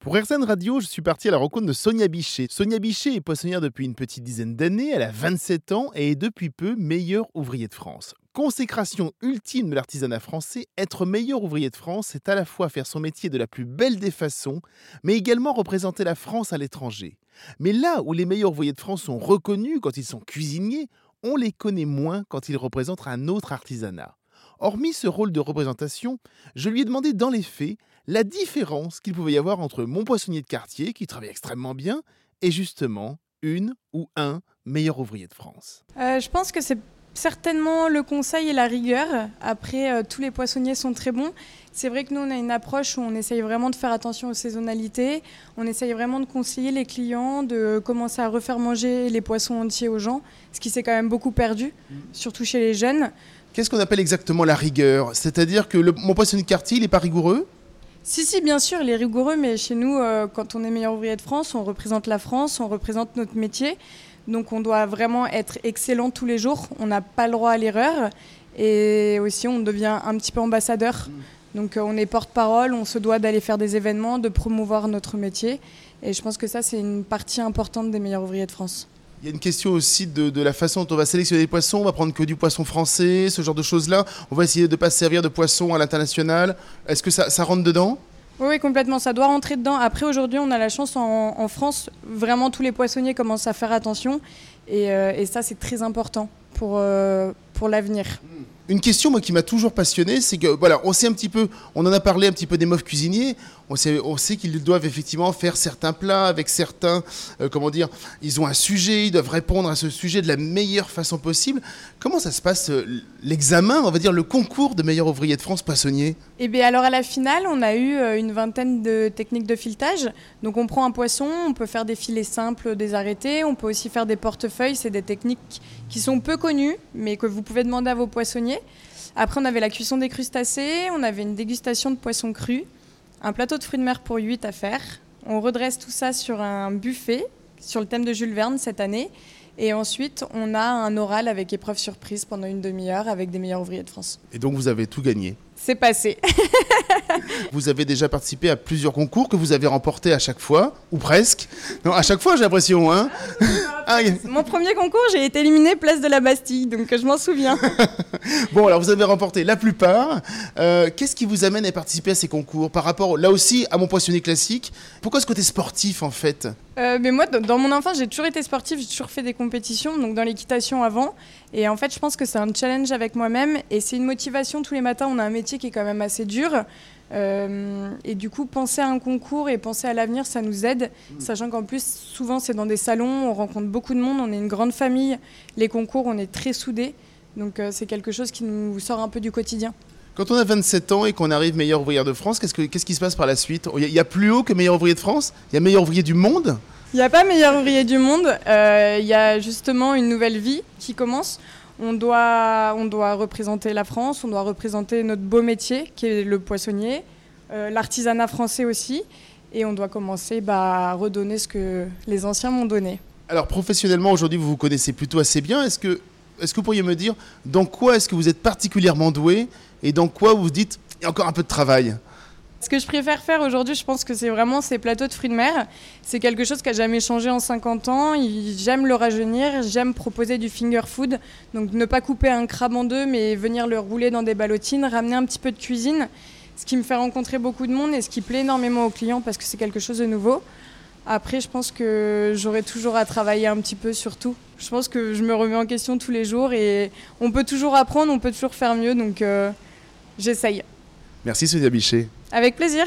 Pour RZN Radio, je suis parti à la rencontre de Sonia Bichet. Sonia Bichet est poissonnière depuis une petite dizaine d'années, elle a 27 ans et est depuis peu meilleure ouvrier de France. Consécration ultime de l'artisanat français, être meilleur ouvrier de France, c'est à la fois faire son métier de la plus belle des façons, mais également représenter la France à l'étranger. Mais là où les meilleurs ouvriers de France sont reconnus quand ils sont cuisiniers, on les connaît moins quand ils représentent un autre artisanat. Hormis ce rôle de représentation, je lui ai demandé dans les faits la différence qu'il pouvait y avoir entre mon poissonnier de quartier, qui travaille extrêmement bien, et justement une ou un meilleur ouvrier de France. Euh, je pense que c'est certainement le conseil et la rigueur. Après, euh, tous les poissonniers sont très bons. C'est vrai que nous, on a une approche où on essaye vraiment de faire attention aux saisonnalités. On essaye vraiment de conseiller les clients, de commencer à refaire manger les poissons entiers aux gens, ce qui s'est quand même beaucoup perdu, surtout chez les jeunes. Qu'est-ce qu'on appelle exactement la rigueur? C'est-à-dire que le, mon poissonnier de quartier, il n'est pas rigoureux? Si, si, bien sûr, il est rigoureux, mais chez nous, euh, quand on est meilleur ouvrier de France, on représente la France, on représente notre métier. Donc on doit vraiment être excellent tous les jours. On n'a pas le droit à l'erreur. Et aussi, on devient un petit peu ambassadeur. Donc euh, on est porte-parole, on se doit d'aller faire des événements, de promouvoir notre métier. Et je pense que ça, c'est une partie importante des meilleurs ouvriers de France. Il y a une question aussi de, la façon dont on va sélectionner les poissons. On va prendre que du poisson français, ce genre de choses-là. On va essayer de ne pas se servir de poissons à l'international. Est-ce que ça, rentre dedans? Oui, complètement. Ça doit rentrer dedans. Après, aujourd'hui, on a la chance en, France, vraiment tous les poissonniers commencent à faire attention. Et, euh, ça, c'est très important pour, euh, pour l'avenir. Une question moi, qui m'a toujours passionné, c'est que voilà, on sait un petit peu, on en a parlé un petit peu des meufs cuisiniers. On sait, qu'ils doivent effectivement faire certains plats avec certains, euh, comment dire, ils ont un sujet, ils doivent répondre à ce sujet de la meilleure façon possible. Comment ça se passe euh, l'examen, on va dire le concours de meilleur ouvrier de France poissonnier Eh bien alors à la finale, on a eu euh, une vingtaine de techniques de filetage. Donc on prend un poisson, on peut faire des filets simples, des arrêtés, on peut aussi faire des portefeuilles. C'est des techniques qui sont peu connues, mais que vous pouvez demander à vos poissonniers. Après, on avait la cuisson des crustacés, on avait une dégustation de poissons crus, un plateau de fruits de mer pour 8 à faire. On redresse tout ça sur un buffet sur le thème de Jules Verne cette année. Et ensuite, on a un oral avec épreuve surprise pendant une demi-heure avec des meilleurs ouvriers de France. Et donc, vous avez tout gagné C'est passé. vous avez déjà participé à plusieurs concours que vous avez remportés à chaque fois, ou presque. Non, à chaque fois, j'ai l'impression. Hein ah, Mon premier concours, j'ai été éliminé place de la Bastille, donc je m'en souviens. bon, alors vous avez remporté la plupart. Euh, qu'est-ce qui vous amène à participer à ces concours par rapport, là aussi, à mon poissonnier classique? Pourquoi ce côté sportif, en fait? Euh, mais moi, dans mon enfance, j'ai toujours été sportif, j'ai toujours fait des compétitions, donc dans l'équitation avant. Et en fait, je pense que c'est un challenge avec moi-même et c'est une motivation. Tous les matins, on a un métier qui est quand même assez dur. Euh, et du coup, penser à un concours et penser à l'avenir, ça nous aide, sachant qu'en plus, souvent, c'est dans des salons, on rencontre beaucoup de monde, on est une grande famille. Les concours, on est très soudés. Donc, euh, c'est quelque chose qui nous sort un peu du quotidien. Quand on a 27 ans et qu'on arrive meilleur ouvrier de France, qu'est-ce, qu'est-ce qui se passe par la suite? Il y, a plus haut que meilleur ouvrier de France? Il y a meilleur ouvrier du monde? Il n'y a pas meilleur ouvrier du monde. Euh, il y a justement une nouvelle vie qui commence. On doit, on doit représenter la France, on doit représenter notre beau métier qui est le poissonnier, euh, l'artisanat français aussi. Et on doit commencer bah, à redonner ce que les anciens m'ont donné. Alors professionnellement, aujourd'hui, vous vous connaissez plutôt assez bien. Est-ce que, est-ce que vous pourriez me dire dans quoi est-ce que vous êtes particulièrement doué et dans quoi vous vous dites il y a encore un peu de travail? Ce que je préfère faire aujourd'hui, je pense que c'est vraiment ces plateaux de fruits de mer. C'est quelque chose qui n'a jamais changé en 50 ans. J'aime le rajeunir, j'aime proposer du finger food. Donc ne pas couper un crabe en deux, mais venir le rouler dans des ballotines, ramener un petit peu de cuisine. Ce qui me fait rencontrer beaucoup de monde et ce qui plaît énormément aux clients parce que c'est quelque chose de nouveau. Après, je pense que j'aurai toujours à travailler un petit peu sur tout. Je pense que je me remets en question tous les jours et on peut toujours apprendre, on peut toujours faire mieux. Donc euh, j'essaye. Merci Sonia Bichet. Avec plaisir.